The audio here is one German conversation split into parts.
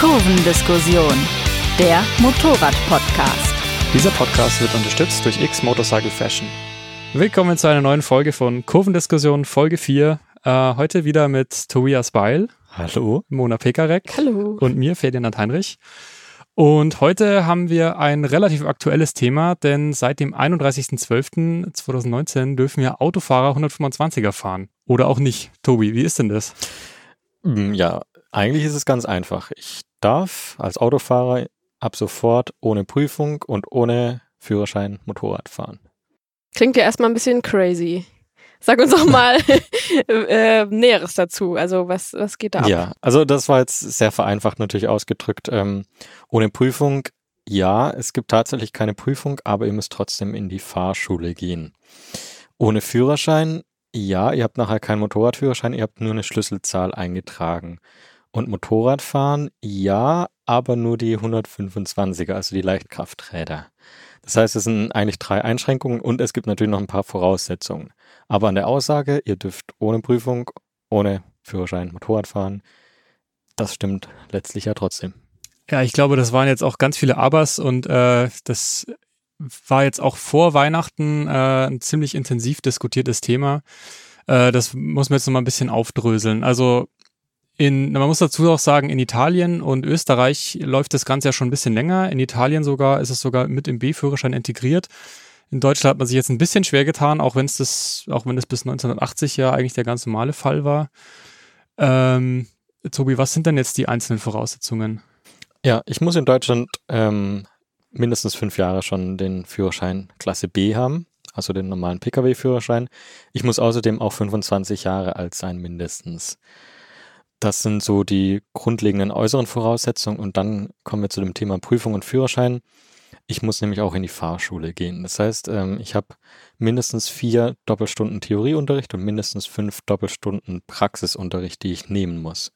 Kurvendiskussion, der Motorrad-Podcast. Dieser Podcast wird unterstützt durch X Motorcycle Fashion. Willkommen zu einer neuen Folge von Kurvendiskussion, Folge 4. Äh, heute wieder mit Tobias Beil. Hallo. Mona Pekarek. Hallo. Und mir, Ferdinand Heinrich. Und heute haben wir ein relativ aktuelles Thema, denn seit dem 31.12.2019 dürfen ja Autofahrer 125er fahren. Oder auch nicht. Tobi, wie ist denn das? Mm, ja, eigentlich ist es ganz einfach. Ich darf als Autofahrer ab sofort ohne Prüfung und ohne Führerschein Motorrad fahren. Klingt ja erstmal ein bisschen crazy. Sag uns doch mal äh, Näheres dazu. Also was, was geht da ab? Ja, also das war jetzt sehr vereinfacht natürlich ausgedrückt. Ähm, ohne Prüfung, ja, es gibt tatsächlich keine Prüfung, aber ihr müsst trotzdem in die Fahrschule gehen. Ohne Führerschein, ja, ihr habt nachher keinen Motorradführerschein, ihr habt nur eine Schlüsselzahl eingetragen. Und Motorradfahren, ja, aber nur die 125er, also die Leichtkrafträder. Das heißt, es sind eigentlich drei Einschränkungen und es gibt natürlich noch ein paar Voraussetzungen. Aber an der Aussage, ihr dürft ohne Prüfung, ohne Führerschein Motorrad fahren, das stimmt letztlich ja trotzdem. Ja, ich glaube, das waren jetzt auch ganz viele Abers und äh, das war jetzt auch vor Weihnachten äh, ein ziemlich intensiv diskutiertes Thema. Äh, das muss man jetzt noch mal ein bisschen aufdröseln. Also in, man muss dazu auch sagen, in Italien und Österreich läuft das Ganze ja schon ein bisschen länger. In Italien sogar ist es sogar mit im B-Führerschein integriert. In Deutschland hat man sich jetzt ein bisschen schwer getan, auch wenn es das, auch wenn es bis 1980 ja eigentlich der ganz normale Fall war. Ähm, Tobi, was sind denn jetzt die einzelnen Voraussetzungen? Ja, ich muss in Deutschland ähm, mindestens fünf Jahre schon den Führerschein Klasse B haben, also den normalen Pkw-Führerschein. Ich muss außerdem auch 25 Jahre alt sein, mindestens. Das sind so die grundlegenden äußeren Voraussetzungen und dann kommen wir zu dem Thema Prüfung und Führerschein. Ich muss nämlich auch in die Fahrschule gehen. Das heißt, ähm, ich habe mindestens vier Doppelstunden Theorieunterricht und mindestens fünf Doppelstunden Praxisunterricht, die ich nehmen muss.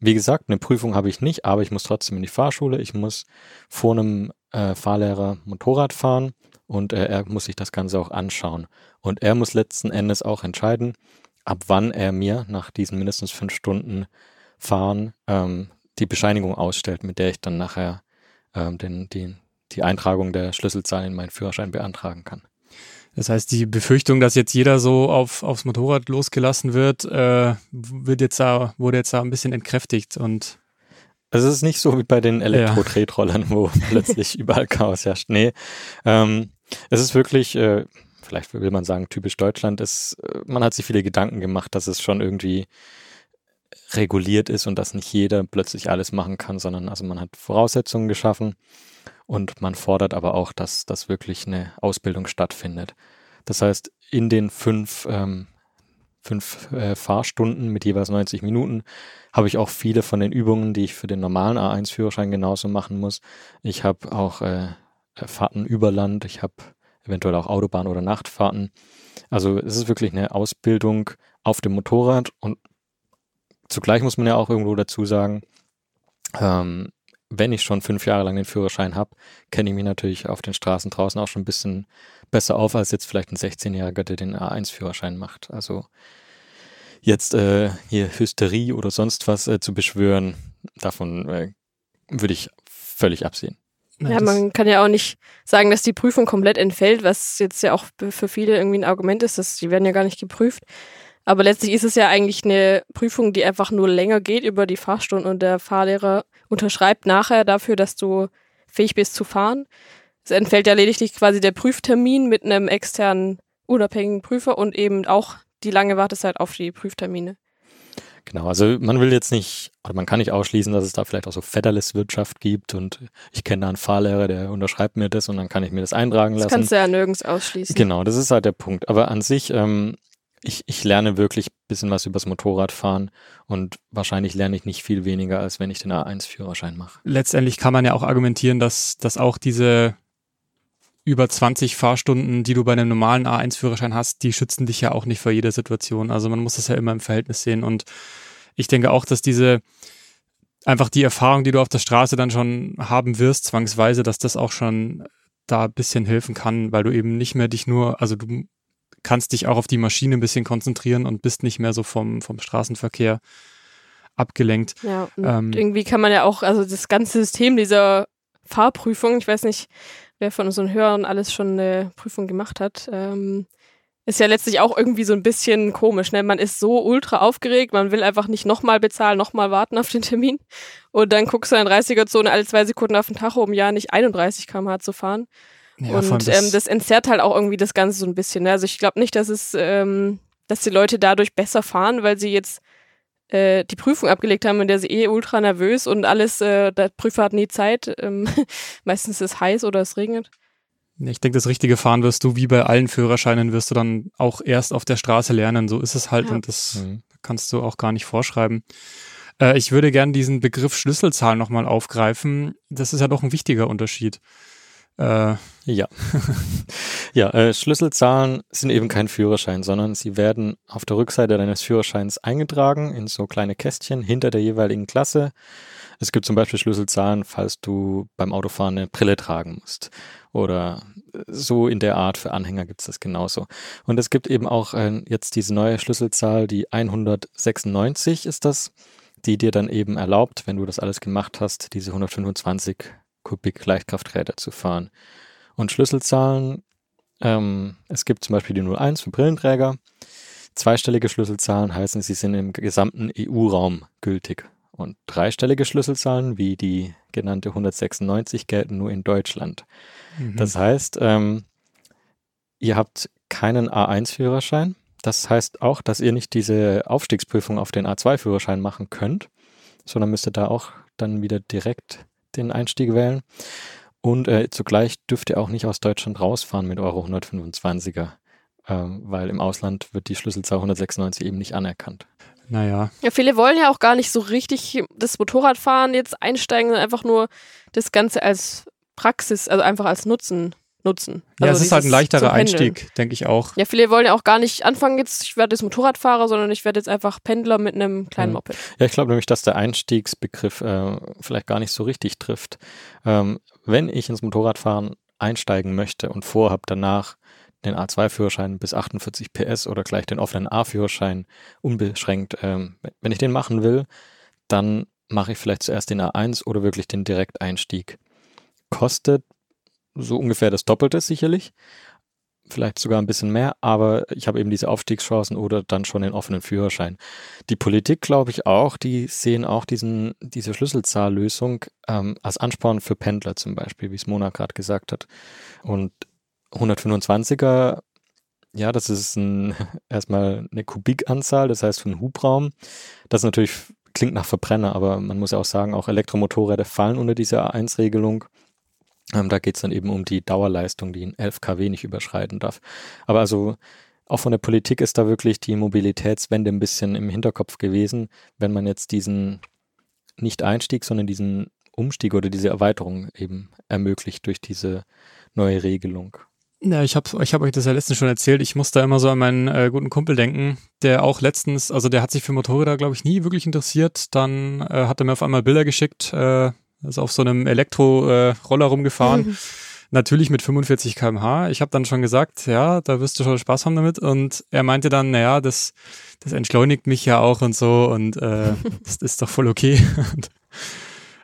Wie gesagt, eine Prüfung habe ich nicht, aber ich muss trotzdem in die Fahrschule. Ich muss vor einem äh, Fahrlehrer Motorrad fahren und äh, er muss sich das Ganze auch anschauen. Und er muss letzten Endes auch entscheiden, ab wann er mir nach diesen mindestens fünf Stunden Fahren ähm, die Bescheinigung ausstellt, mit der ich dann nachher ähm, den, die, die Eintragung der Schlüsselzahl in meinen Führerschein beantragen kann. Das heißt, die Befürchtung, dass jetzt jeder so auf, aufs Motorrad losgelassen wird, äh, wird jetzt da, wurde jetzt da ein bisschen entkräftigt und also es ist nicht so wie bei den Elektro-Tretrollern, ja. wo plötzlich überall Chaos herrscht. Nee, ähm, es ist wirklich, äh, vielleicht will man sagen, typisch Deutschland ist, äh, man hat sich viele Gedanken gemacht, dass es schon irgendwie reguliert ist und dass nicht jeder plötzlich alles machen kann, sondern also man hat Voraussetzungen geschaffen und man fordert aber auch, dass, dass wirklich eine Ausbildung stattfindet. Das heißt, in den fünf, ähm, fünf äh, Fahrstunden mit jeweils 90 Minuten habe ich auch viele von den Übungen, die ich für den normalen A1-Führerschein genauso machen muss. Ich habe auch äh, Fahrten über Land, ich habe eventuell auch Autobahn- oder Nachtfahrten. Also es ist wirklich eine Ausbildung auf dem Motorrad und zugleich muss man ja auch irgendwo dazu sagen, ähm, wenn ich schon fünf Jahre lang den Führerschein habe, kenne ich mich natürlich auf den Straßen draußen auch schon ein bisschen besser auf als jetzt vielleicht ein 16-Jähriger, der den A1-Führerschein macht. Also jetzt äh, hier Hysterie oder sonst was äh, zu beschwören, davon äh, würde ich völlig absehen. Ja, man kann ja auch nicht sagen, dass die Prüfung komplett entfällt, was jetzt ja auch für viele irgendwie ein Argument ist, dass die werden ja gar nicht geprüft. Aber letztlich ist es ja eigentlich eine Prüfung, die einfach nur länger geht über die Fahrstunden und der Fahrlehrer unterschreibt nachher dafür, dass du fähig bist zu fahren. Es entfällt ja lediglich quasi der Prüftermin mit einem externen unabhängigen Prüfer und eben auch die lange Wartezeit auf die Prüftermine. Genau, also man will jetzt nicht, oder man kann nicht ausschließen, dass es da vielleicht auch so Federless-Wirtschaft gibt und ich kenne da einen Fahrlehrer, der unterschreibt mir das und dann kann ich mir das eintragen lassen. Das kannst du ja nirgends ausschließen. Genau, das ist halt der Punkt. Aber an sich, ähm, ich, ich lerne wirklich ein bisschen was übers Motorradfahren und wahrscheinlich lerne ich nicht viel weniger, als wenn ich den A1-Führerschein mache. Letztendlich kann man ja auch argumentieren, dass, dass auch diese über 20 Fahrstunden, die du bei einem normalen A1-Führerschein hast, die schützen dich ja auch nicht vor jeder Situation. Also man muss das ja immer im Verhältnis sehen. Und ich denke auch, dass diese einfach die Erfahrung, die du auf der Straße dann schon haben wirst, zwangsweise, dass das auch schon da ein bisschen helfen kann, weil du eben nicht mehr dich nur, also du kannst dich auch auf die Maschine ein bisschen konzentrieren und bist nicht mehr so vom, vom Straßenverkehr abgelenkt. Ja, und Ähm, irgendwie kann man ja auch, also das ganze System dieser Fahrprüfung, ich weiß nicht, wer von unseren Hörern alles schon eine Prüfung gemacht hat, ähm, ist ja letztlich auch irgendwie so ein bisschen komisch. Ne? Man ist so ultra aufgeregt, man will einfach nicht nochmal bezahlen, nochmal warten auf den Termin. Und dann guckst du in 30er-Zone alle zwei Sekunden auf den Tacho, um ja nicht 31 km/h zu fahren. Ja, vor allem und ähm, das entzerrt halt auch irgendwie das Ganze so ein bisschen. Ne? Also ich glaube nicht, dass es, ähm, dass die Leute dadurch besser fahren, weil sie jetzt äh, die Prüfung abgelegt haben, in der sie eh ultra nervös und alles, äh, der Prüfer hat nie Zeit. Ähm, meistens ist es heiß oder es regnet. Ich denke, das richtige Fahren wirst du, wie bei allen Führerscheinen, wirst du dann auch erst auf der Straße lernen. So ist es halt Ja. und das Mhm. kannst du auch gar nicht vorschreiben. Äh, ich würde gern diesen Begriff Schlüsselzahl nochmal aufgreifen. Das ist ja doch ein wichtiger Unterschied. Äh, Ja. ja, äh, Schlüsselzahlen sind eben kein Führerschein, sondern sie werden auf der Rückseite deines Führerscheins eingetragen in so kleine Kästchen hinter der jeweiligen Klasse. Es gibt zum Beispiel Schlüsselzahlen, falls du beim Autofahren eine Brille tragen musst. Oder äh, so in der Art für Anhänger gibt es das genauso. Und es gibt eben auch äh, jetzt diese neue Schlüsselzahl, die 196 ist das, die dir dann eben erlaubt, wenn du das alles gemacht hast, diese 125 Kubik Leichtkrafträder zu fahren. Und Schlüsselzahlen, ähm, es gibt zum Beispiel die 01 für Brillenträger. Zweistellige Schlüsselzahlen heißen, sie sind im gesamten EU-Raum gültig. Und dreistellige Schlüsselzahlen, wie die genannte 196, gelten nur in Deutschland. mhm. Das heißt, ähm, ihr habt keinen A1-Führerschein. Das heißt auch, dass ihr nicht diese Aufstiegsprüfung auf den A2-Führerschein machen könnt, sondern müsstet da auch dann wieder direkt den Einstieg wählen. Und äh, zugleich dürft ihr auch nicht aus Deutschland rausfahren mit euro 125er, ähm, weil im Ausland wird die Schlüsselzahl 196 eben nicht anerkannt. naja, Ja, viele wollen ja auch gar nicht so richtig das Motorradfahren jetzt einsteigen, sondern einfach nur das Ganze als Praxis, also einfach als Nutzen nutzen. ja, also es ist halt ein leichterer. Einstieg, denke ich auch. Ja, viele wollen ja auch gar nicht anfangen jetzt, ich werde jetzt Motorradfahrer, sondern ich werde jetzt einfach Pendler mit einem kleinen. Moped. Ja, ich glaube nämlich, dass der Einstiegsbegriff äh, vielleicht gar nicht so richtig trifft. Ähm, wenn ich ins Motorradfahren einsteigen möchte und vorhabe danach den A2-Führerschein bis 48 PS oder gleich den offenen A-Führerschein unbeschränkt, ähm, wenn ich den machen will, dann mache ich vielleicht zuerst den A1 oder wirklich den Direkteinstieg. Kostet so ungefähr das Doppelte sicherlich, vielleicht sogar ein bisschen mehr, aber ich habe eben diese Aufstiegschancen oder dann schon den offenen Führerschein. Die Politik, glaube ich auch, die sehen auch diesen, diese Schlüsselzahllösung ähm, als Ansporn für Pendler zum Beispiel, wie es Mona gerade gesagt hat. Und 125er, ja, das ist ein, erstmal eine Kubikanzahl, das heißt für einen Hubraum. Das natürlich klingt nach Verbrenner, aber man muss ja auch sagen, auch Elektromotorräder fallen unter diese A1-Regelung. Ähm, da geht es dann eben um die Dauerleistung, die in 11 kW nicht überschreiten darf. Aber also auch von der Politik ist da wirklich die Mobilitätswende ein bisschen im Hinterkopf gewesen, wenn man jetzt diesen nicht Einstieg, sondern diesen Umstieg oder diese Erweiterung eben ermöglicht durch diese neue Regelung. Ja, ich habe ich hab euch das ja letztens schon erzählt. Ich muss da immer so an meinen äh, guten Kumpel denken, der auch letztens, also der hat sich für Motorräder, glaube ich, nie wirklich interessiert. Dann äh, hat er mir auf einmal Bilder geschickt, äh, ist auf so einem Elektro-Roller rumgefahren. Natürlich mit 45 km/h. Ich habe dann schon gesagt, ja, da wirst du schon Spaß haben damit. Und er meinte dann, naja, das, das entschleunigt mich ja auch und so und äh, das ist doch voll okay. Und,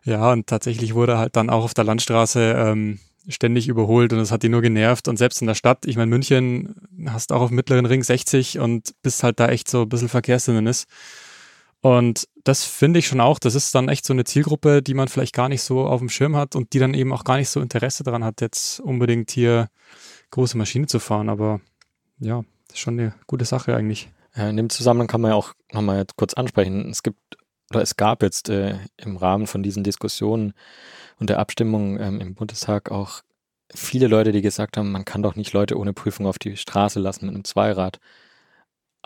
ja, und tatsächlich wurde er halt dann auch auf der Landstraße ähm, ständig überholt und es hat die nur genervt. Und selbst in der Stadt, ich meine, München hast auch auf mittleren Ring 60 und bist halt da echt so ein bisschen Verkehrshindernis. Und das finde ich schon auch, das ist dann echt so eine Zielgruppe, die man vielleicht gar nicht so auf dem Schirm hat und die dann eben auch gar nicht so Interesse daran hat, jetzt unbedingt hier große Maschine zu fahren. Aber ja, das ist schon eine gute Sache eigentlich. In dem Zusammenhang kann man ja auch nochmal kurz ansprechen. Es gibt oder es gab jetzt äh, im Rahmen von diesen Diskussionen und der Abstimmung ähm, im Bundestag auch viele Leute, die gesagt haben, man kann doch nicht Leute ohne Prüfung auf die Straße lassen mit einem Zweirad.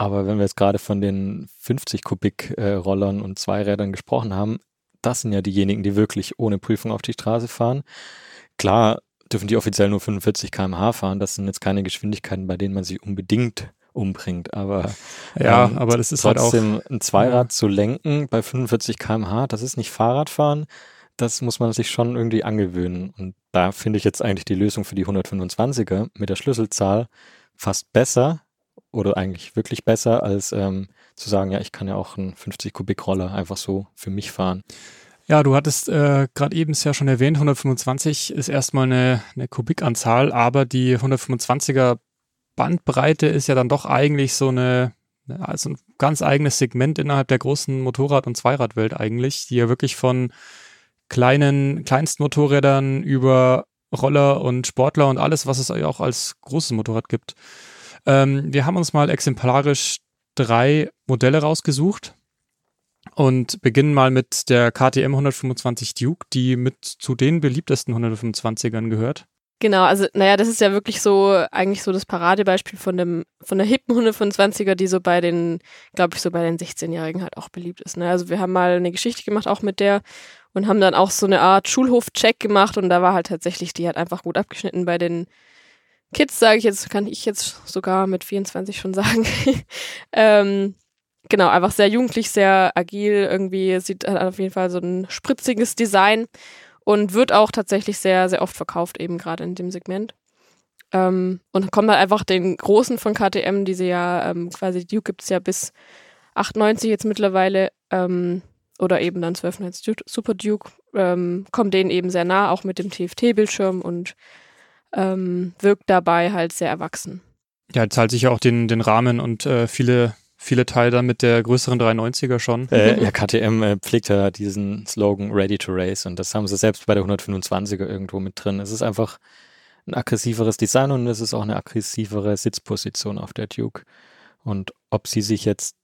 Aber wenn wir jetzt gerade von den 50 Kubik äh, Rollern und Zweirädern gesprochen haben, das sind ja diejenigen, die wirklich ohne Prüfung auf die Straße fahren. Klar dürfen die offiziell nur 45 km/h fahren. Das sind jetzt keine Geschwindigkeiten, bei denen man sich unbedingt umbringt. Aber Ja, ähm, aber das ist halt auch. trotzdem ein Zweirad Ja. zu lenken bei 45 km/h, das ist nicht Fahrradfahren. Das muss man sich schon irgendwie angewöhnen. Und da finde ich jetzt eigentlich die Lösung für die 125er mit der Schlüsselzahl fast besser oder eigentlich wirklich besser als ähm, zu sagen, ja, ich kann ja auch einen 50 Kubik Roller einfach so für mich fahren. Ja, du hattest äh, gerade eben es ja schon erwähnt, 125 ist erstmal eine, eine Kubikanzahl, aber die 125er Bandbreite ist ja dann doch eigentlich so eine, also ein ganz eigenes Segment innerhalb der großen Motorrad- und Zweiradwelt eigentlich, die ja wirklich von kleinen, kleinsten Motorrädern über Roller und Sportler und alles, was es auch als großes Motorrad gibt. Ähm, wir haben uns mal exemplarisch drei Modelle rausgesucht und beginnen mal mit der KTM 125 Duke, die mit zu den beliebtesten 125ern gehört. Genau, also naja, das ist ja wirklich so eigentlich so das Paradebeispiel von dem von der hippen 125er, die so bei den, glaube ich, so bei den 16-Jährigen halt auch beliebt ist. Ne? Also wir haben mal eine Geschichte gemacht auch mit der und haben dann auch so eine Art Schulhof-Check gemacht und da war halt tatsächlich, die hat einfach gut abgeschnitten bei den Kids, sage ich jetzt, kann ich jetzt sogar mit 24 schon sagen. ähm, genau, einfach sehr jugendlich, sehr agil, irgendwie sieht auf jeden Fall so ein spritziges Design und wird auch tatsächlich sehr, sehr oft verkauft, eben gerade in dem Segment. Ähm, und kommt halt einfach den großen von KTM, diese ja ähm, quasi, Duke gibt es ja bis 98 jetzt mittlerweile, ähm, oder eben dann 1290 Super Duke, ähm, kommt denen eben sehr nah, auch mit dem TFT-Bildschirm und ähm, wirkt dabei halt sehr erwachsen. Ja, zahlt sich ja auch den, den Rahmen und äh, viele, viele Teile dann mit der größeren 390er schon. Äh, ja, KTM äh, pflegt ja diesen Slogan Ready to Race und das haben sie selbst bei der 125er irgendwo mit drin. Es ist einfach ein aggressiveres Design und es ist auch eine aggressivere Sitzposition auf der Duke. Und ob sie sich jetzt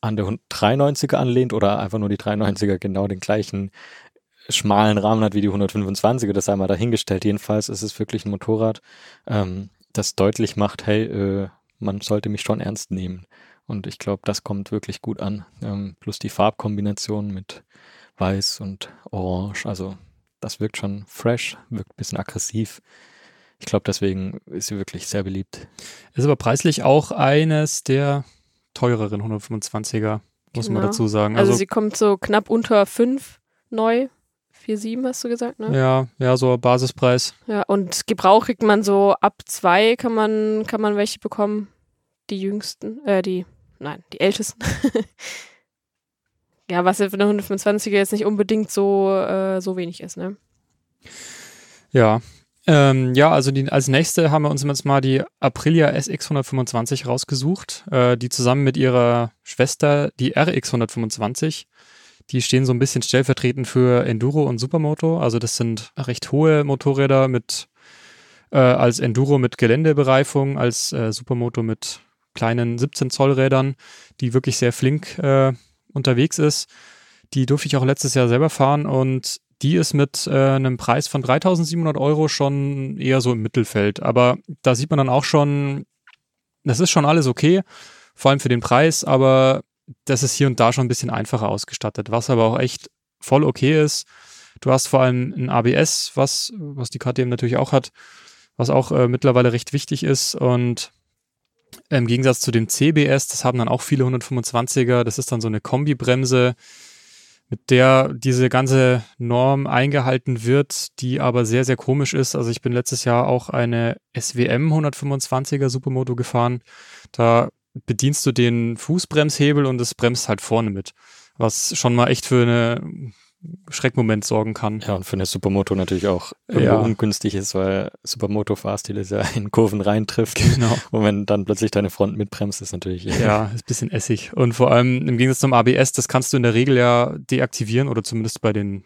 an der 390er anlehnt oder einfach nur die 390er genau den gleichen schmalen Rahmen hat wie die 125er, das sei mal dahingestellt. Jedenfalls ist es wirklich ein Motorrad, ähm, das deutlich macht, hey, äh, man sollte mich schon ernst nehmen. Und ich glaube, das kommt wirklich gut an. Ähm, plus die Farbkombination mit Weiß und Orange. Also das wirkt schon fresh, wirkt ein bisschen aggressiv. Ich glaube, deswegen ist sie wirklich sehr beliebt. Ist aber preislich auch eines der teureren 125er, muss genau. man dazu sagen. Also, also, sie kommt so knapp unter 5 neu. 4,7 hast du gesagt, ne? Ja, ja, so Basispreis. Ja, und Gebrauch kriegt man so ab 2 kann man, kann man welche bekommen. Die jüngsten, äh, die, nein, die ältesten. ja, was für eine 125er jetzt nicht unbedingt so, äh, so wenig ist, ne? Ja, ähm, ja, also die, als nächste haben wir uns jetzt mal die Aprilia SX 125 rausgesucht, äh, die zusammen mit ihrer Schwester, die RX 125, die stehen so ein bisschen stellvertretend für Enduro und Supermoto. Also das sind recht hohe Motorräder mit äh, als Enduro mit Geländebereifung, als äh, Supermoto mit kleinen 17 Zoll Rädern, die wirklich sehr flink äh, unterwegs ist. Die durfte ich auch letztes Jahr selber fahren und die ist mit äh, einem Preis von 3700 Euro schon eher so im Mittelfeld. Aber da sieht man dann auch schon, das ist schon alles okay, vor allem für den Preis, aber das ist hier und da schon ein bisschen einfacher ausgestattet, was aber auch echt voll okay ist. Du hast vor allem ein ABS, was, was die KTM natürlich auch hat, was auch äh, mittlerweile recht wichtig ist und im Gegensatz zu dem CBS, das haben dann auch viele 125er, das ist dann so eine Kombibremse, mit der diese ganze Norm eingehalten wird, die aber sehr, sehr komisch ist. Also ich bin letztes Jahr auch eine SWM 125er Supermoto gefahren. Da bedienst du den Fußbremshebel und es bremst halt vorne mit. Was schon mal echt für eine Schreckmoment sorgen kann. Ja, und für eine Supermoto natürlich auch ja. ungünstig ist, weil Supermoto-Fahrstil ist ja in Kurven reintrifft. Genau. Und wenn dann plötzlich deine Front mitbremst, ist natürlich. Ja, ist ein bisschen Essig. Und vor allem im Gegensatz zum ABS, das kannst du in der Regel ja deaktivieren oder zumindest bei den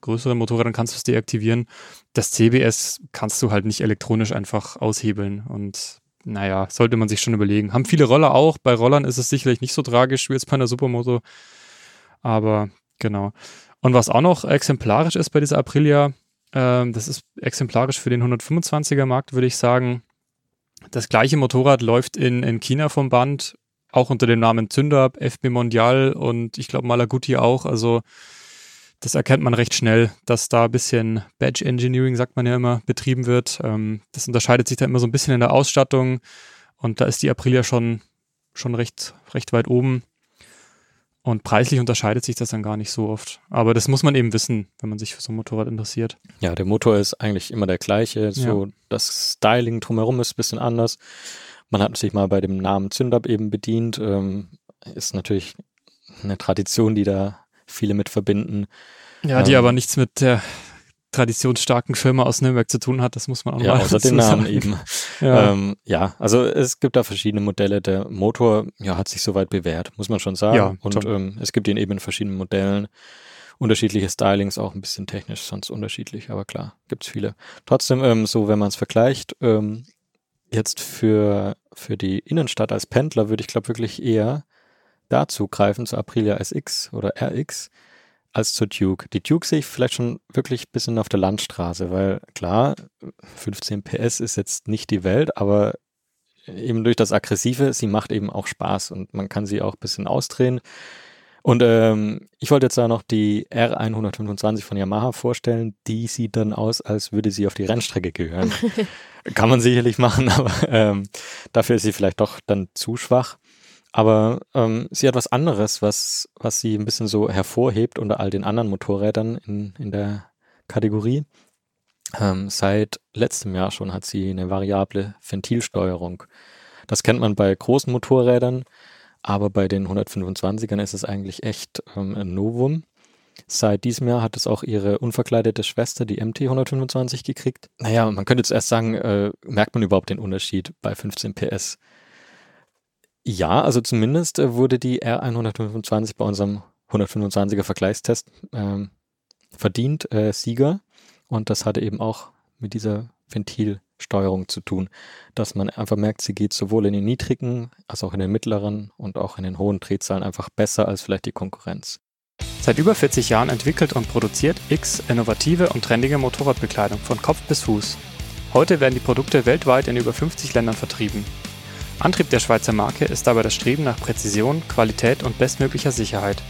größeren Motorrädern kannst du es deaktivieren. Das CBS kannst du halt nicht elektronisch einfach aushebeln und naja, sollte man sich schon überlegen. Haben viele Roller auch. Bei Rollern ist es sicherlich nicht so tragisch wie jetzt bei einer Supermoto. Aber genau. Und was auch noch exemplarisch ist bei dieser Aprilia, ähm, das ist exemplarisch für den 125er Markt, würde ich sagen. Das gleiche Motorrad läuft in, in China vom Band, auch unter dem Namen Zündab, FB Mondial und ich glaube Malaguti auch. Also das erkennt man recht schnell, dass da ein bisschen Badge Engineering, sagt man ja immer, betrieben wird. Ähm, das unterscheidet sich da immer so ein bisschen in der Ausstattung und da ist die Aprilia schon, schon recht, recht weit oben. Und preislich unterscheidet sich das dann gar nicht so oft. Aber das muss man eben wissen, wenn man sich für so ein Motorrad interessiert. Ja, der Motor ist eigentlich immer der gleiche. So ja. das Styling drumherum ist ein bisschen anders. Man hat sich mal bei dem Namen Zündab eben bedient. Ähm, ist natürlich eine Tradition, die da viele mit verbinden. Ja, die Ähm, aber nichts mit der traditionsstarken Firma aus Nürnberg zu tun hat, das muss man auch Ja, mal außer den Namen sagen. eben. Ja. Ähm, ja, also es gibt da verschiedene Modelle. Der Motor ja, hat sich soweit bewährt, muss man schon sagen. Ja, Und ähm, es gibt ihn eben in verschiedenen Modellen. Unterschiedliche Stylings, auch ein bisschen technisch sonst unterschiedlich, aber klar, gibt's viele. Trotzdem, ähm, so wenn man es vergleicht, ähm, jetzt für, für die Innenstadt als Pendler würde ich glaube wirklich eher dazu greifen, zu Aprilia SX oder RX, als zur Duke. Die Duke sehe ich vielleicht schon wirklich ein bisschen auf der Landstraße, weil klar, 15 PS ist jetzt nicht die Welt, aber eben durch das Aggressive, sie macht eben auch Spaß und man kann sie auch ein bisschen ausdrehen. Und ähm, ich wollte jetzt da noch die R125 von Yamaha vorstellen. Die sieht dann aus, als würde sie auf die Rennstrecke gehören. kann man sicherlich machen, aber ähm, dafür ist sie vielleicht doch dann zu schwach. Aber ähm, sie hat was anderes, was, was sie ein bisschen so hervorhebt unter all den anderen Motorrädern in, in der Kategorie. Ähm, seit letztem Jahr schon hat sie eine variable Ventilsteuerung. Das kennt man bei großen Motorrädern, aber bei den 125ern ist es eigentlich echt ähm, ein Novum. Seit diesem Jahr hat es auch ihre unverkleidete Schwester, die MT 125, gekriegt. Naja, man könnte zuerst sagen, äh, merkt man überhaupt den Unterschied bei 15 PS? Ja, also zumindest äh, wurde die R125 bei unserem 125er Vergleichstest ähm, verdient äh, Sieger. Und das hatte eben auch mit dieser Ventilsteuerung zu tun, dass man einfach merkt, sie geht sowohl in den niedrigen als auch in den mittleren und auch in den hohen Drehzahlen einfach besser als vielleicht die Konkurrenz. Seit über 40 Jahren entwickelt und produziert X innovative und trendige Motorradbekleidung von Kopf bis Fuß. Heute werden die Produkte weltweit in über 50 Ländern vertrieben. Antrieb der Schweizer Marke ist dabei das Streben nach Präzision, Qualität und bestmöglicher Sicherheit.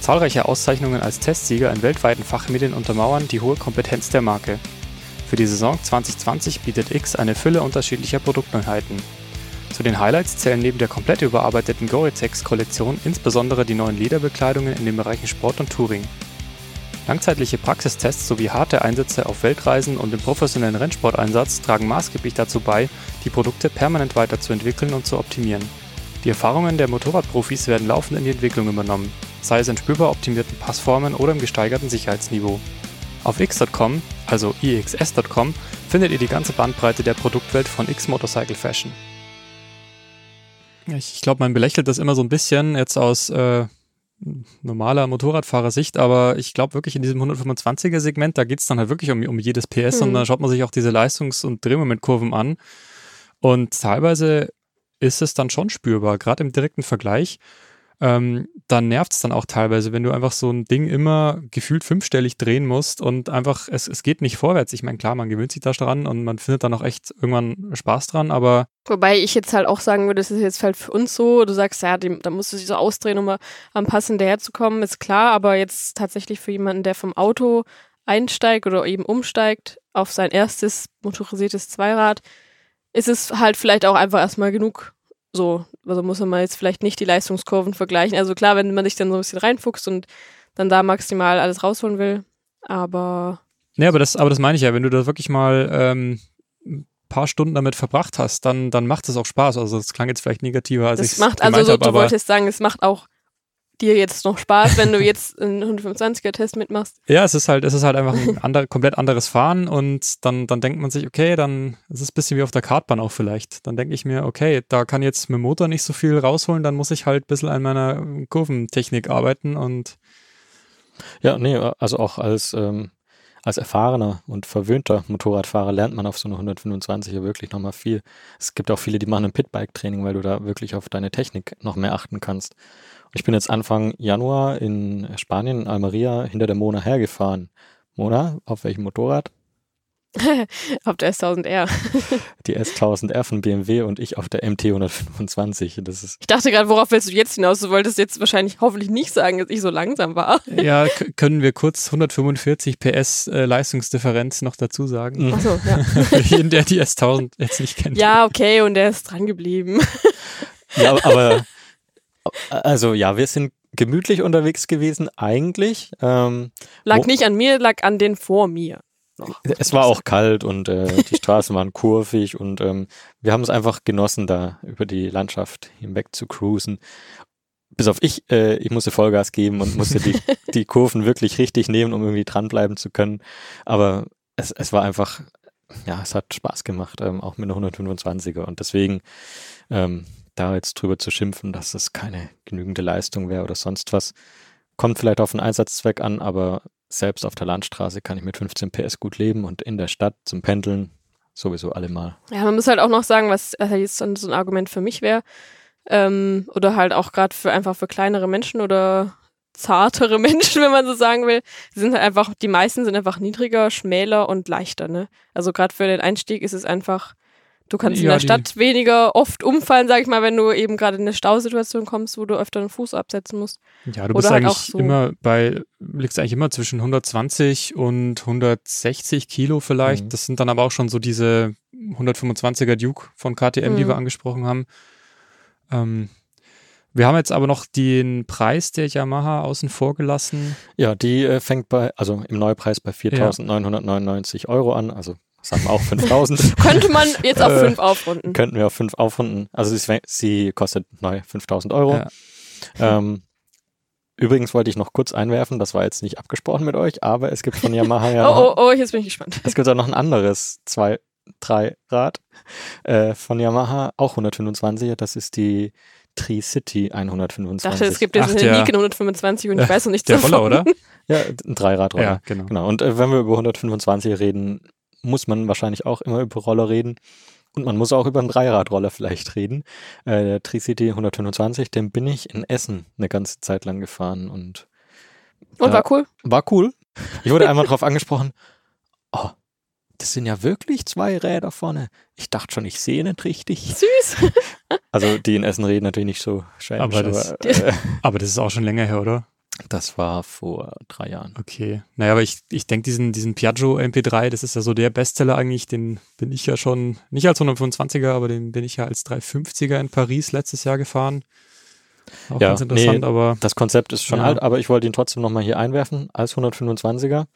Zahlreiche Auszeichnungen als Testsieger in weltweiten Fachmedien untermauern die hohe Kompetenz der Marke. Für die Saison 2020 bietet X eine Fülle unterschiedlicher Produktneuheiten. Zu den Highlights zählen neben der komplett überarbeiteten Gore-Tex-Kollektion insbesondere die neuen Lederbekleidungen in den Bereichen Sport und Touring. Langzeitliche Praxistests sowie harte Einsätze auf Weltreisen und im professionellen Rennsporteinsatz tragen maßgeblich dazu bei, die Produkte permanent weiterzuentwickeln und zu optimieren. Die Erfahrungen der Motorradprofis werden laufend in die Entwicklung übernommen, sei es in spürbar optimierten Passformen oder im gesteigerten Sicherheitsniveau. Auf x.com, also ixs.com, findet ihr die ganze Bandbreite der Produktwelt von X Motorcycle Fashion. Ich, ich glaube, man belächelt das immer so ein bisschen jetzt aus äh, normaler Motorradfahrersicht, aber ich glaube wirklich in diesem 125er Segment, da geht es dann halt wirklich um, um jedes PS und Mhm. da schaut man sich auch diese Leistungs- und Drehmomentkurven an. Und teilweise ist es dann schon spürbar, gerade im direkten Vergleich. Ähm, dann nervt es dann auch teilweise, wenn du einfach so ein Ding immer gefühlt fünfstellig drehen musst und einfach, es, es geht nicht vorwärts. Ich meine, klar, man gewöhnt sich da dran und man findet dann auch echt irgendwann Spaß dran, aber Wobei ich jetzt halt auch sagen würde, das ist jetzt halt für uns so, du sagst, ja, dem, da musst du dich so ausdrehen, um mal am Pass hinterherzukommen, ist klar, aber jetzt tatsächlich für jemanden, der vom Auto einsteigt oder eben umsteigt auf sein erstes motorisiertes Zweirad, ist es halt vielleicht auch einfach erstmal genug so. Also muss man jetzt vielleicht nicht die Leistungskurven vergleichen. Also klar, wenn man sich dann so ein bisschen reinfuchst und dann da maximal alles rausholen will, aber Nee, aber das, aber das meine ich ja, wenn du da wirklich mal ähm, ein paar Stunden damit verbracht hast, dann, dann macht es auch Spaß. Also das klang jetzt vielleicht negativer, als ich das macht, also so, du wolltest sagen, es macht auch dir jetzt noch Spaß, wenn du jetzt einen 125er-Test mitmachst. Ja, es ist halt, es ist halt einfach ein ander, komplett anderes Fahren und dann, dann denkt man sich, okay, dann ist es ein bisschen wie auf der Kartbahn auch vielleicht. Dann denke ich mir, okay, da kann jetzt mit dem Motor nicht so viel rausholen, dann muss ich halt ein bisschen an meiner Kurventechnik arbeiten und Ja, nee, also auch als, ähm, als erfahrener und verwöhnter Motorradfahrer lernt man auf so einer 125er wirklich nochmal viel. Es gibt auch viele, die machen ein Pitbike-Training, weil du da wirklich auf deine Technik noch mehr achten kannst. Ich bin jetzt Anfang Januar in Spanien, in Almeria, hinter der Mona hergefahren. Mona, auf welchem Motorrad? auf der S1000R. Die S1000R von BMW und ich auf der MT 125. Das ist Ich dachte gerade, worauf willst du jetzt hinaus? Du wolltest jetzt wahrscheinlich hoffentlich nicht sagen, dass ich so langsam war. ja, können wir kurz 145 PS äh, Leistungsdifferenz noch dazu sagen. Achso, ja. Für jeden, der die S1000 jetzt nicht kennt. ja, okay, und der ist dran geblieben. Ja, aber also ja, wir sind gemütlich unterwegs gewesen eigentlich. Ähm, Lag nicht an mir, lag an den vor mir. Noch. es war auch kalt und äh, die Straßen waren kurvig und ähm, wir haben es einfach genossen, da über die Landschaft hinweg zu cruisen. bis auf ich, äh, ich musste Vollgas geben und musste die, die Kurven wirklich richtig nehmen, um irgendwie dranbleiben zu können. Aber es, es war einfach, ja, es hat Spaß gemacht, ähm, auch mit einer 125er. Und deswegen, ähm, da jetzt drüber zu schimpfen, dass es keine genügende Leistung wäre oder sonst was, kommt vielleicht auf den Einsatzzweck an, aber selbst auf der Landstraße kann ich mit 15 PS gut leben und in der Stadt zum Pendeln sowieso allemal. Ja, man muss halt auch noch sagen, was also jetzt so ein Argument für mich wäre, ähm, oder halt auch gerade für einfach für kleinere Menschen oder zartere Menschen, wenn man so sagen will. Die sind halt einfach, die meisten sind einfach niedriger, schmäler und leichter, ne? Also gerade für den Einstieg ist es einfach, du kannst ja, in der Stadt weniger oft umfallen, sag ich mal, wenn du eben gerade in eine Stausituation kommst, wo du öfter einen Fuß absetzen musst. Ja, du bist halt eigentlich so immer bei, liegst eigentlich immer zwischen 120 und 160 Kilo vielleicht. Mhm. Das sind dann aber auch schon so diese 125er Duke von KTM, mhm. die wir angesprochen haben. Ähm, wir haben jetzt aber noch den Preis der Yamaha außen vor gelassen. Ja, die äh, fängt bei, also im Neupreis bei 4.999 ja. Euro an, also sagen wir auch 5.000. Könnte man jetzt auf 5 äh, aufrunden. Könnten wir auf 5 aufrunden. Also sie, sie kostet neu 5.000 Euro. Ja. Ähm, übrigens wollte ich noch kurz einwerfen, das war jetzt nicht abgesprochen mit euch, aber es gibt von Yamaha ja. oh, oh, oh, jetzt bin ich gespannt. Es gibt auch noch ein anderes zwei, drei Rad äh, von Yamaha, auch 125er. Das ist die Tri-City 125. Ich dachte, es gibt jetzt eine Nikon 125 und ich weiß noch nichts der davon. Roller, oder? Ja, ein Dreiradroller. Ja, genau. genau. Und äh, wenn wir über 125 reden, muss man wahrscheinlich auch immer über Roller reden. Und man muss auch über einen Dreiradroller vielleicht reden. Äh, der Tri-City 125, den bin ich in Essen eine ganze Zeit lang gefahren und und war cool? War cool. Ich wurde einmal darauf angesprochen, oh, das sind ja wirklich zwei Räder vorne. Ich dachte schon, ich sehe nicht richtig. Süß. also die in Essen reden natürlich nicht so schön. Aber, das, aber, äh, aber das ist auch schon länger her, oder? Das war vor drei Jahren. Okay. Naja, aber ich, ich denke, diesen, diesen Piaggio MP3, das ist ja so der Bestseller eigentlich, den bin ich ja schon, nicht als 125er, aber den bin ich ja als 350er in Paris letztes Jahr gefahren. Auch ja, ganz interessant, nee, aber. Das Konzept ist schon ja. alt, aber ich wollte ihn trotzdem nochmal hier einwerfen als 125er.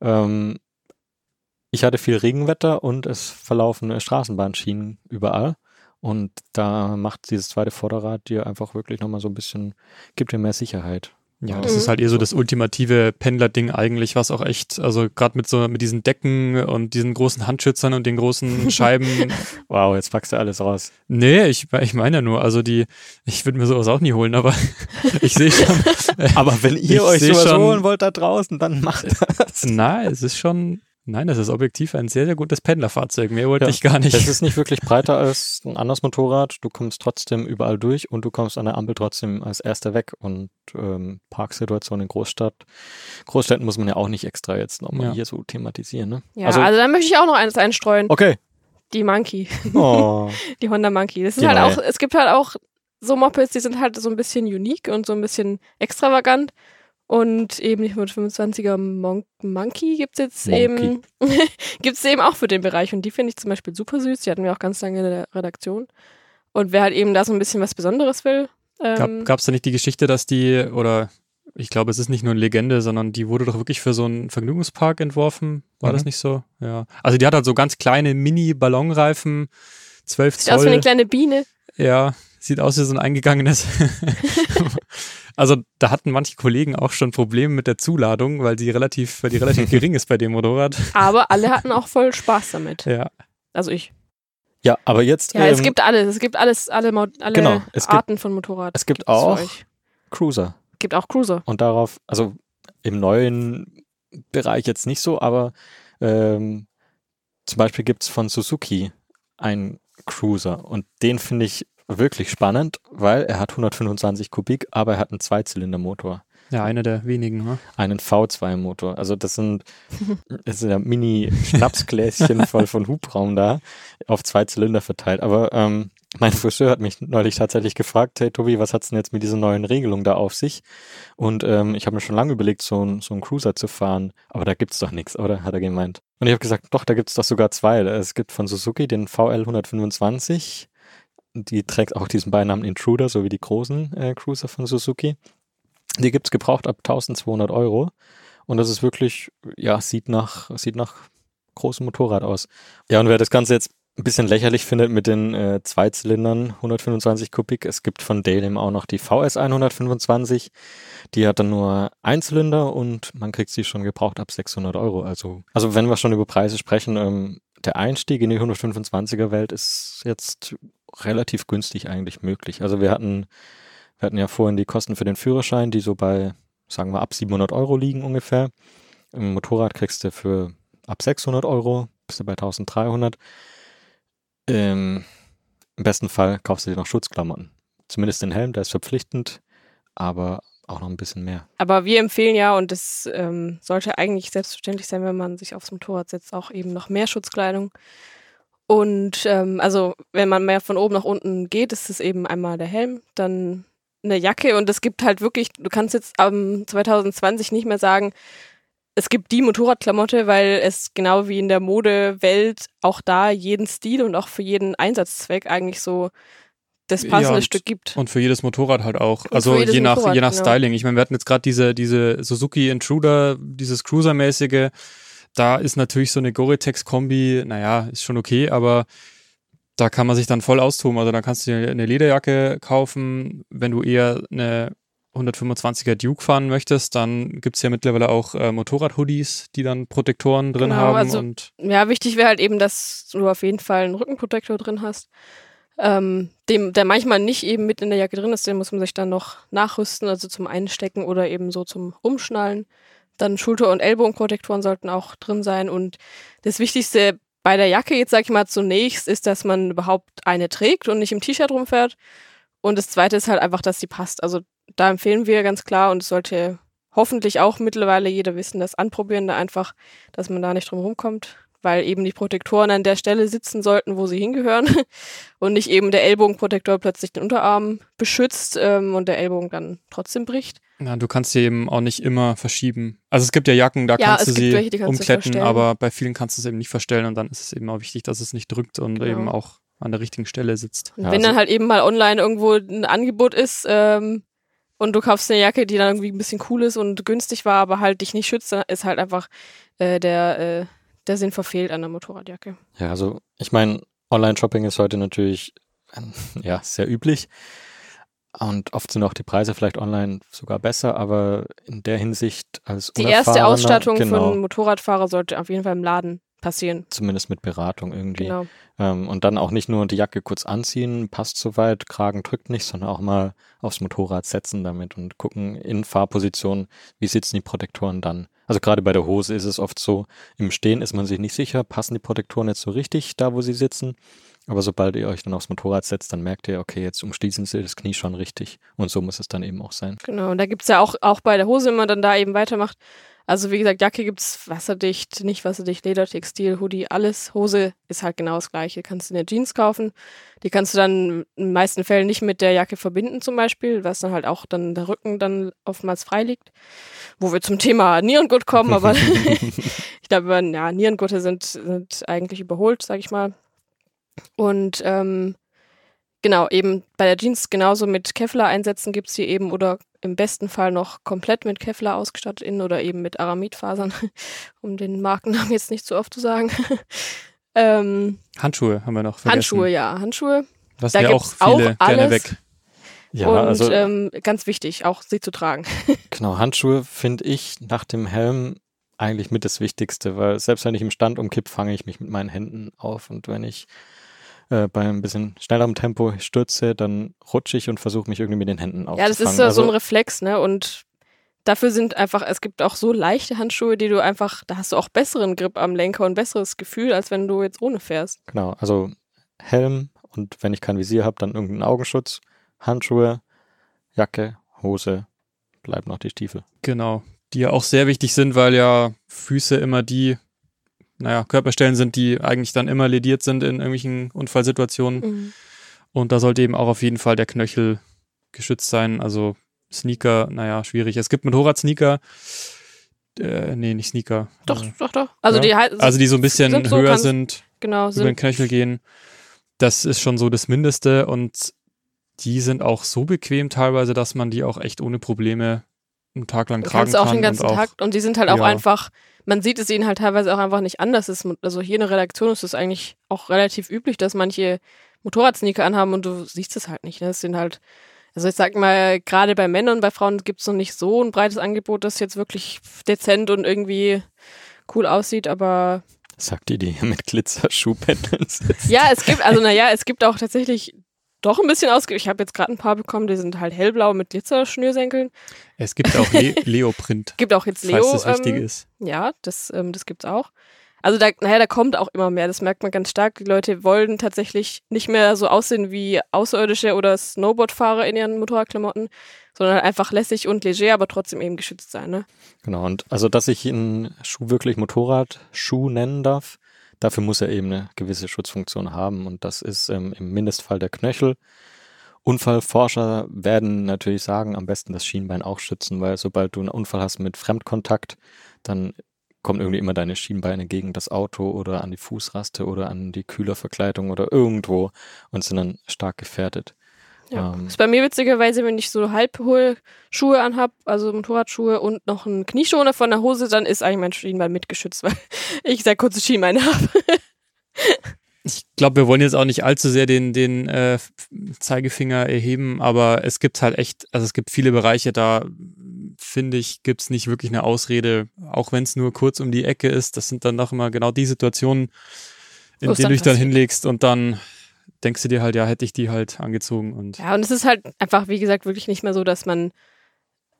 Ähm, ich hatte viel Regenwetter und es verlaufen Straßenbahnschienen überall. Und da macht dieses zweite Vorderrad dir einfach wirklich nochmal so ein bisschen, gibt dir mehr Sicherheit. Ja, das mhm. ist halt eher so das ultimative Pendler-Ding eigentlich, was auch echt, also gerade mit so mit diesen Decken und diesen großen Handschützern und den großen Scheiben. wow, jetzt packst du alles raus. Nee, ich, ich meine ja nur, also die, ich würde mir sowas auch nie holen, aber ich sehe schon. aber wenn ihr euch sowas schon, holen wollt da draußen, dann macht das. Nein, es ist schon, Nein, das ist objektiv ein sehr, sehr gutes Pendlerfahrzeug. Mehr wollte ja, ich gar nicht. Es ist nicht wirklich breiter als ein anderes Motorrad. Du kommst trotzdem überall durch und du kommst an der Ampel trotzdem als erster weg. Und ähm, Parksituation in Großstadt. Großstädten muss man ja auch nicht extra jetzt nochmal ja. hier so thematisieren. Ne? Ja, also, also da möchte ich auch noch eines einstreuen. Okay. Die Monkey. Oh. die Honda Monkey. Das ist die halt auch, es gibt halt auch so Mopeds, die sind halt so ein bisschen unique und so ein bisschen extravagant. Und eben die 125er Mon Monkey gibt es jetzt Monkey. eben, gibt's eben auch für den Bereich. Und die finde ich zum Beispiel super süß. Die hatten wir auch ganz lange in der Redaktion. Und wer halt eben da so ein bisschen was Besonderes will. Ähm, Gab es da nicht die Geschichte, dass die, oder ich glaube, es ist nicht nur eine Legende, sondern die wurde doch wirklich für so einen Vergnügungspark entworfen. War mhm. das nicht so? Ja. Also die hat halt so ganz kleine Mini-Ballonreifen, 12 Sieht Zoll. Sieht aus wie eine kleine Biene. Ja, sieht aus wie so ein eingegangenes Also da hatten manche Kollegen auch schon Probleme mit der Zuladung, weil die relativ, weil die relativ gering ist bei dem Motorrad. Aber alle hatten auch voll Spaß damit. Ja. Also ich. Ja, aber jetzt. Ja, ähm, es gibt alles. Es gibt alles, alle, alle genau, Arten gibt, von Motorrad. Es gibt auch Cruiser. Es gibt auch Cruiser. Und darauf, also im neuen Bereich jetzt nicht so, aber ähm, zum Beispiel gibt es von Suzuki einen Cruiser und den finde ich wirklich spannend, weil er hat 125 Kubik, aber er hat einen Zweizylindermotor. Ja, einer der wenigen, ne? Einen V2-Motor. Also das sind, das sind ja Mini-Schnapsgläschen voll von Hubraum da, auf zwei Zylinder verteilt. Aber ähm, mein Friseur hat mich neulich tatsächlich gefragt, hey Tobi, was hat's denn jetzt mit dieser neuen Regelung da auf sich? Und ähm, ich habe mir schon lange überlegt, so, ein, so einen Cruiser zu fahren, aber da gibt's doch nichts, oder? Hat er gemeint. Und ich habe gesagt, doch, da gibt's doch sogar zwei. Es gibt von Suzuki den VL 125 die trägt auch diesen Beinamen Intruder, so wie die großen äh, Cruiser von Suzuki. Die gibt es gebraucht ab 1200 Euro. Und das ist wirklich, ja, sieht nach, sieht nach großem Motorrad aus. Ja, und wer das Ganze jetzt ein bisschen lächerlich findet mit den äh, Zweizylindern 125 Kubik. Es gibt von Dalim auch noch die VS 125. Die hat dann nur ein Zylinder und man kriegt sie schon gebraucht ab 600 Euro. Also, also wenn wir schon über Preise sprechen, ähm, der Einstieg in die 125er Welt ist jetzt relativ günstig eigentlich möglich. Also wir hatten, wir hatten ja vorhin die Kosten für den Führerschein, die so bei, sagen wir, ab 700 Euro liegen ungefähr. Im Motorrad kriegst du für ab 600 Euro, bist du bei 1300. Ähm, Im besten Fall kaufst du dir noch Schutzklamotten. Zumindest den Helm, der ist verpflichtend, aber auch noch ein bisschen mehr. Aber wir empfehlen ja, und das ähm, sollte eigentlich selbstverständlich sein, wenn man sich aufs Motorrad setzt, auch eben noch mehr Schutzkleidung. Und ähm, also wenn man mehr von oben nach unten geht, ist es eben einmal der Helm, dann eine Jacke und es gibt halt wirklich, du kannst jetzt am 2020 nicht mehr sagen, es gibt die Motorradklamotte, weil es genau wie in der Modewelt auch da jeden Stil und auch für jeden Einsatzzweck eigentlich so das passende Ja, Stück gibt. Und für jedes Motorrad halt auch. Und also je nach, Motorrad, je nach genau. Styling. Ich meine, wir hatten jetzt gerade diese, diese Suzuki Intruder, dieses Cruiser-mäßige. Da ist natürlich so eine Gore-Tex-Kombi, naja, ist schon okay, aber da kann man sich dann voll austoben. Also da kannst du dir eine Lederjacke kaufen. Wenn du eher eine 125er Duke fahren möchtest, dann gibt's ja mittlerweile auch äh, Motorrad-Hoodies, die dann Protektoren drin Genau, haben. also- und Ja, wichtig wäre halt eben, dass du auf jeden Fall einen Rückenprotektor drin hast. Ähm, dem, der manchmal nicht eben mit in der Jacke drin ist, den muss man sich dann noch nachrüsten, also zum Einstecken oder eben so zum Umschnallen. Dann Schulter- und Ellbogenprotektoren sollten auch drin sein. Und das Wichtigste bei der Jacke, jetzt sag ich mal zunächst, ist, dass man überhaupt eine trägt und nicht im T-Shirt rumfährt. Und das zweite ist halt einfach, dass sie passt. Also da empfehlen wir ganz klar und es sollte hoffentlich auch mittlerweile jeder wissen, das Anprobieren da einfach, dass man da nicht drum rumkommt, weil eben die Protektoren an der Stelle sitzen sollten, wo sie hingehören und nicht eben der Ellbogenprotektor plötzlich den Unterarm beschützt ähm, und der Ellbogen dann trotzdem bricht. Ja, du kannst sie eben auch nicht immer verschieben. Also es gibt ja Jacken, da Ja, kannst du sie welche, kannst du umkletten, verstellen. aber bei vielen kannst du es eben nicht verstellen und dann ist es eben auch wichtig, dass es nicht drückt und Genau. eben auch an der richtigen Stelle sitzt. Und Ja, wenn also- dann halt eben mal online irgendwo ein Angebot ist ähm, und du kaufst eine Jacke, die dann irgendwie ein bisschen cool ist und günstig war, aber halt dich nicht schützt, dann ist halt einfach äh, der, äh, der Sinn verfehlt an der Motorradjacke. Ja, also ich meine, Online-Shopping ist heute natürlich ähm, ja, sehr üblich. Und oft sind auch die Preise vielleicht online sogar besser, aber in der Hinsicht als Die erste Ausstattung genau, von einem Motorradfahrer sollte auf jeden Fall im Laden passieren. zumindest mit Beratung irgendwie. Genau. Ähm, und dann auch nicht nur die Jacke kurz anziehen, passt soweit, Kragen drückt nicht, sondern auch mal aufs Motorrad setzen damit und gucken in Fahrposition, wie sitzen die Protektoren dann. Also gerade bei der Hose ist es oft so, im Stehen ist man sich nicht sicher, passen die Protektoren jetzt so richtig da, wo sie sitzen. Aber sobald ihr euch dann aufs Motorrad setzt, dann merkt ihr, okay, jetzt umschließen sie das Knie schon richtig. Und so muss es dann eben auch sein. Genau, und da gibt's ja auch, auch bei der Hose, wenn man dann da eben weitermacht. Also wie gesagt, Jacke gibt's wasserdicht, nicht wasserdicht, Leder, Textil, Hoodie, alles. Hose ist halt genau das gleiche. Kannst du eine Jeans kaufen. Die kannst du dann in den meisten Fällen nicht mit der Jacke verbinden zum Beispiel, was dann halt auch dann der Rücken dann oftmals frei liegt. Wo wir zum Thema Nierengurt kommen, aber ich glaube, ja, Nierengurte sind, sind eigentlich überholt, sag ich mal. Und ähm, genau, eben bei der Jeans genauso mit Kevlar-Einsätzen gibt's die eben oder im besten Fall noch komplett mit Kevlar ausgestattet innen oder eben mit Aramidfasern, um den Markennamen jetzt nicht zu oft zu sagen. ähm, Handschuhe haben wir noch vergessen. Handschuhe, ja, Handschuhe. Was Da ja auch gibt's auch viele gerne alles. weg. Ja, und also ähm, ganz wichtig, auch sie zu tragen. Genau, Handschuhe finde ich nach dem Helm eigentlich mit das Wichtigste, weil selbst wenn ich im Stand umkipp, fange ich mich mit meinen Händen auf und wenn ich äh, bei ein bisschen schnellerem Tempo stürze, dann rutsche ich und versuche mich irgendwie mit den Händen aufzufangen. Ja, das ist ja so ein also, Reflex, ne? Und dafür sind einfach, es gibt auch so leichte Handschuhe, die du einfach, da hast du auch besseren Grip am Lenker und besseres Gefühl, als wenn du jetzt ohne fährst. Genau, also Helm und wenn ich kein Visier habe, dann irgendeinen Augenschutz, Handschuhe, Jacke, Hose, bleiben noch die Stiefel. Genau. Die ja auch sehr wichtig sind, weil ja Füße immer die, naja, Körperstellen sind, die eigentlich dann immer lediert sind in irgendwelchen Unfallsituationen. Mhm. Und da sollte eben auch auf jeden Fall der Knöchel geschützt sein. Also Sneaker, naja, schwierig. Es gibt Motorradsneaker. Äh, nee, nicht Sneaker. Doch, Äh, doch, doch. Also ja. die halt, Also die so ein bisschen sind so, höher sind, genau, über den sind, Knöchel gehen. Das ist schon so das Mindeste und die sind auch so bequem teilweise, dass man die auch echt ohne Probleme einen Tag lang tragen kannst auch den ganzen und Tag und die sind halt auch ja. einfach man sieht es ihnen halt teilweise auch einfach nicht an. Das ist, also hier in der Redaktion ist es eigentlich auch relativ üblich, dass manche Motorradsneaker anhaben und du siehst es halt nicht. Ne? Das sind halt, also ich sag mal, gerade bei Männern, bei Frauen gibt es noch nicht so ein breites Angebot, das jetzt wirklich dezent und irgendwie cool aussieht, aber Sagt ihr, die hier mit Glitzerschuhpendeln sitzt? ja, es gibt, also naja, es gibt auch tatsächlich doch ein bisschen ausge... Ich habe jetzt gerade ein paar bekommen, die sind halt hellblau mit Glitzerschnürsenkeln. Es gibt auch Le Leoprint, Gibt auch jetzt Leo. falls das wichtig ähm, ist. Ja, das, ähm, das gibt's auch. Also da, naja, da kommt auch immer mehr. Das merkt man ganz stark. Die Leute wollen tatsächlich nicht mehr so aussehen wie Außerirdische oder Snowboardfahrer in ihren Motorradklamotten, sondern halt einfach lässig und leger, aber trotzdem eben geschützt sein. Ne? Genau, und also, dass ich einen Schuh wirklich Motorradschuh nennen darf, dafür muss er eben eine gewisse Schutzfunktion haben und das ist ähm, im Mindestfall der Knöchel. Unfallforscher werden natürlich sagen, am besten das Schienbein auch schützen, weil sobald du einen Unfall hast mit Fremdkontakt, dann kommen irgendwie immer deine Schienbeine gegen das Auto oder an die Fußraste oder an die Kühlerverkleidung oder irgendwo und sind dann stark gefährdet. Ja. Ähm, ist bei mir witzigerweise, wenn ich so halbhohe Schuhe anhab, also Motorradschuhe und noch einen Knieschoner von der Hose, dann ist eigentlich mein Schienbein mitgeschützt, weil ich sehr kurze Schienbeine habe. Ich glaube, wir wollen jetzt auch nicht allzu sehr den, den äh, Zeigefinger erheben, aber es gibt halt echt, also es gibt viele Bereiche, da finde ich, gibt es nicht wirklich eine Ausrede, auch wenn es nur kurz um die Ecke ist. Das sind dann doch immer genau die Situationen, in denen du dich dann passiert. hinlegst und dann denkst du dir halt, ja, hätte ich die halt angezogen und Ja, und es ist halt einfach, wie gesagt, wirklich nicht mehr so, dass man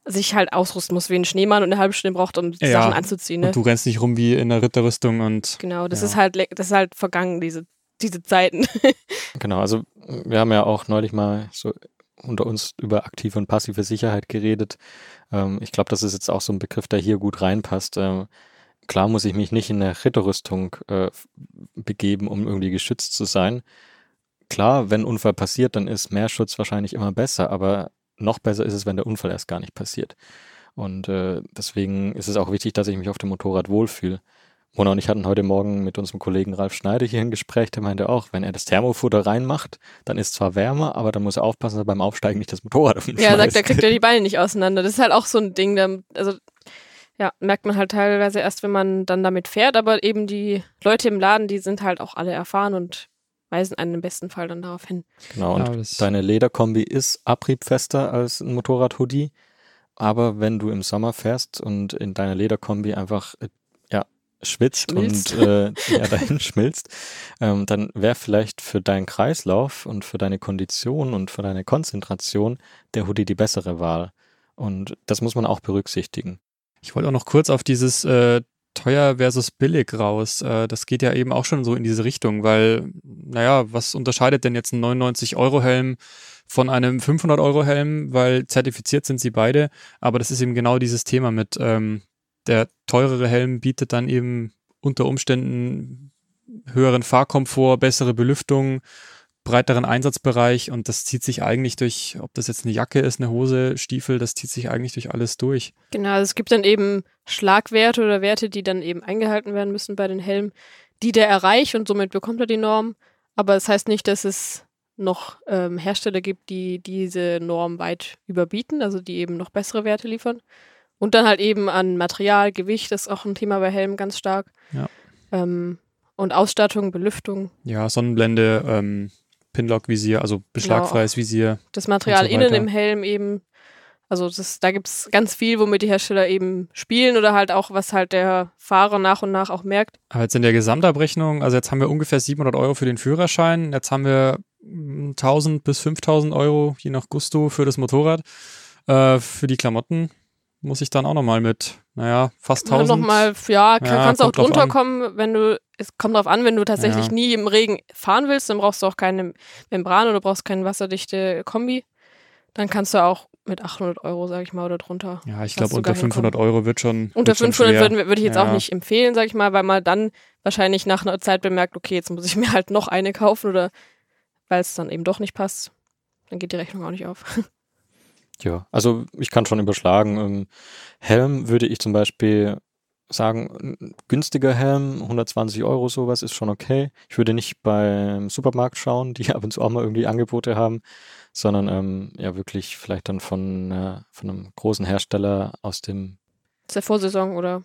sich halt ausrüsten muss wie ein Schneemann und eine halbe Stunde braucht, um die Ja, Sachen anzuziehen. Ne? Und du rennst nicht rum wie in der Ritterrüstung und Genau, das Ja. ist halt das ist halt vergangen, diese, diese Zeiten. Genau, also wir haben ja auch neulich mal so unter uns über aktive und passive Sicherheit geredet. Ähm, ich glaube, das ist jetzt auch so ein Begriff, der hier gut reinpasst. Ähm, klar muss ich mich nicht in eine Ritterrüstung äh, begeben, um irgendwie geschützt zu sein. Klar, wenn Unfall passiert, dann ist mehr Schutz wahrscheinlich immer besser, aber noch besser ist es, wenn der Unfall erst gar nicht passiert. Und äh, deswegen ist es auch wichtig, dass ich mich auf dem Motorrad wohlfühle. Mona und ich hatten heute Morgen mit unserem Kollegen Ralf Schneider hier ein Gespräch, der meinte auch, wenn er das Thermofutter reinmacht, dann ist zwar wärmer, aber dann muss er aufpassen, dass er beim Aufsteigen nicht das Motorrad auf ja, er sagt, da kriegt er die Beine nicht auseinander. Das ist halt auch so ein Ding, da, also ja, merkt man halt teilweise erst, wenn man dann damit fährt, aber eben die Leute im Laden, die sind halt auch alle erfahren und weisen einen im besten Fall dann darauf hin. Genau, und Ja, deine Lederkombi ist abriebfester als ein Motorrad-Hoodie, aber wenn du im Sommer fährst und in deiner Lederkombi einfach äh, ja, schwitzt Schmilzt. und äh, ja, dahin schmilzt, ähm, dann wäre vielleicht für deinen Kreislauf und für deine Kondition und für deine Konzentration der Hoodie die bessere Wahl. Und das muss man auch berücksichtigen. Ich wollte auch noch kurz auf dieses äh, teuer versus billig raus. Äh, das geht ja eben auch schon so in diese Richtung, weil, naja, was unterscheidet denn jetzt ein 99-Euro-Helm von einem 500-Euro-Helm? Weil zertifiziert sind sie beide, aber das ist eben genau dieses Thema mit, ähm, der teurere Helm bietet dann eben unter Umständen höheren Fahrkomfort, bessere Belüftung, breiteren Einsatzbereich und das zieht sich eigentlich durch, ob das jetzt eine Jacke ist, eine Hose, Stiefel, das zieht sich eigentlich durch alles durch. Genau, also es gibt dann eben Schlagwerte oder Werte, die dann eben eingehalten werden müssen bei den Helmen, die der erreicht und somit bekommt er die Norm. Aber das heißt nicht, dass es noch ähm, Hersteller gibt, die diese Norm weit überbieten, also die eben noch bessere Werte liefern. Und dann halt eben an Material, Gewicht, das ist auch ein Thema bei Helmen ganz stark. Ja. Ähm, und Ausstattung, Belüftung, Ja, Sonnenblende, ähm, Pinlock-Visier, also beschlagfreies Visier. das Material so innen im Helm eben. Also das, da gibt's ganz viel, womit die Hersteller eben spielen oder halt auch, was halt der Fahrer nach und nach auch merkt. Aber jetzt in der Gesamtabrechnung, also jetzt haben wir ungefähr 700 Euro für den Führerschein, jetzt haben wir mm, 1000 bis 5000 Euro, je nach Gusto, für das Motorrad. Äh, für die Klamotten muss ich dann auch nochmal mit, naja, fast Kann 1000. Noch mal, ja, kann, Ja, kannst auch drunter kommen, wenn du, es kommt drauf an, wenn du tatsächlich Ja. nie im Regen fahren willst, dann brauchst du auch keine Membran oder brauchst keine wasserdichte Kombi. Dann kannst du auch mit 800 Euro, sag ich mal, oder drunter. ja, ich glaube, unter sogar 500 Euro wird schon. Unter wird schon 500 schwer. würden, wir- würde ich jetzt auch Ja. nicht empfehlen, sag ich mal, weil man dann wahrscheinlich nach einer Zeit bemerkt, okay, jetzt muss ich mir halt noch eine kaufen oder weil es dann eben doch nicht passt. Dann geht die Rechnung auch nicht auf. Ja, also ich kann schon überschlagen. Ähm, Helm würde ich zum Beispiel sagen, günstiger Helm, 120 Euro sowas ist schon okay. Ich würde nicht beim Supermarkt schauen, die ab und zu auch mal irgendwie Angebote haben, sondern ähm, ja wirklich vielleicht dann von, äh, von einem großen Hersteller aus dem der Vorsaison oder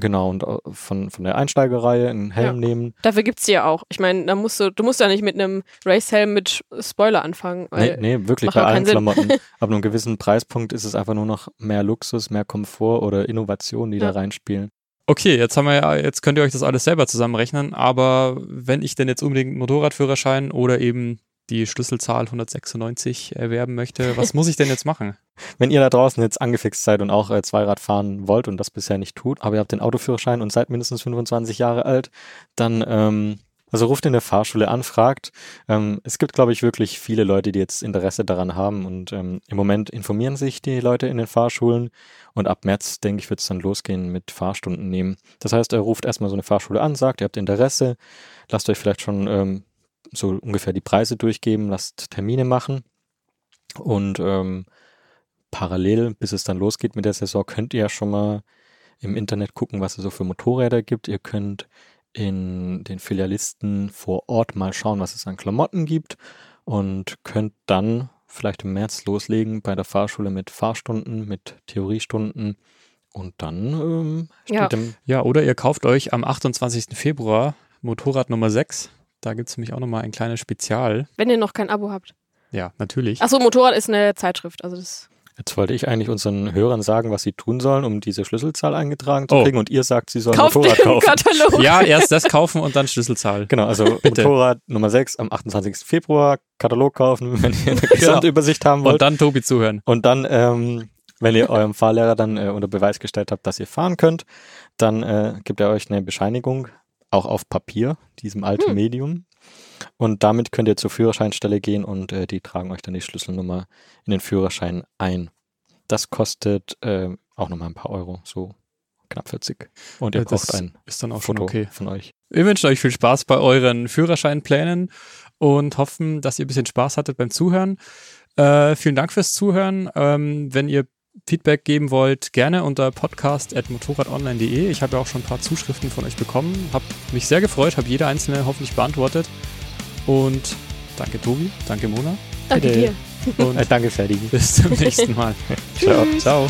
Genau, und äh, von, von der Einsteigerreihe einen Helm Ja. nehmen. Dafür gibt's die ja auch. Ich meine, da musst du, du musst ja nicht mit einem Racehelm mit Spoiler anfangen. Nee, Weil, nee, wirklich macht bei allen. Klamotten. Ab einem gewissen Preispunkt ist es einfach nur noch mehr Luxus, mehr Komfort oder Innovation, die Ja. da reinspielen. Okay, jetzt haben wir ja, jetzt könnt ihr euch das alles selber zusammenrechnen, aber wenn ich denn jetzt unbedingt einen Motorradführerschein oder eben die Schlüsselzahl 196 erwerben möchte, was muss ich denn jetzt machen? Wenn ihr da draußen jetzt angefixt seid und auch äh, Zweirad fahren wollt und das bisher nicht tut, aber ihr habt den Autoführerschein und seid mindestens 25 Jahre alt, dann ähm, also ruft in der Fahrschule an, fragt. Ähm, es gibt, glaube ich, wirklich viele Leute, die jetzt Interesse daran haben und ähm, im Moment informieren sich die Leute in den Fahrschulen und ab März, denke ich, wird es dann losgehen mit Fahrstunden nehmen. Das heißt, er ruft erstmal so eine Fahrschule an, sagt, ihr habt Interesse, lasst euch vielleicht schon ähm, so ungefähr die Preise durchgeben, lasst Termine machen und ähm, parallel, bis es dann losgeht mit der Saison, könnt ihr ja schon mal im Internet gucken, was es so für Motorräder gibt. Ihr könnt in den Filialisten vor Ort mal schauen, was es an Klamotten gibt und könnt dann vielleicht im März loslegen bei der Fahrschule mit Fahrstunden, mit Theoriestunden und dann ähm, steht Ja. im Ja, oder ihr kauft euch am 28. Februar Motorrad Nummer 6. Da gibt es nämlich auch nochmal ein kleines Spezial. wenn ihr noch kein Abo habt. Ja, natürlich. Achso, Motorrad ist eine Zeitschrift. Also das. Jetzt wollte ich eigentlich unseren Hörern sagen, was sie tun sollen, um diese Schlüsselzahl eingetragen zu Oh. kriegen und ihr sagt, sie sollen Kauft Motorrad kaufen. Katalog. Ja, erst das kaufen und dann Schlüsselzahl. Genau, also Bitte. Motorrad Nummer 6 am 28. Februar, Katalog kaufen, wenn ihr eine Gesamtübersicht haben wollt. Und dann Tobi zuhören. Und dann, ähm, wenn ihr eurem Fahrlehrer dann äh, unter Beweis gestellt habt, dass ihr fahren könnt, dann äh, gibt er euch eine Bescheinigung, auch auf Papier, diesem alten Hm. Medium. Und damit könnt ihr zur Führerscheinstelle gehen und äh, die tragen euch dann die Schlüsselnummer in den Führerschein ein. Das kostet äh, auch nochmal ein paar Euro, so knapp 40. Und ihr Ja, braucht ein Ist dann auch schon Foto okay. von euch. Wir wünschen euch viel Spaß bei euren Führerscheinplänen und hoffen, dass ihr ein bisschen Spaß hattet beim Zuhören. Äh, vielen Dank fürs Zuhören. Ähm, wenn ihr Feedback geben wollt, gerne unter podcast.motorradonline.de. Ich habe ja auch schon ein paar Zuschriften von euch bekommen. Habe mich sehr gefreut, habe jede einzelne hoffentlich beantwortet. Und danke Tobi, danke Mona Danke dir. und Äh, danke, Ferdi. bis zum nächsten Mal. Ciao. Ciao.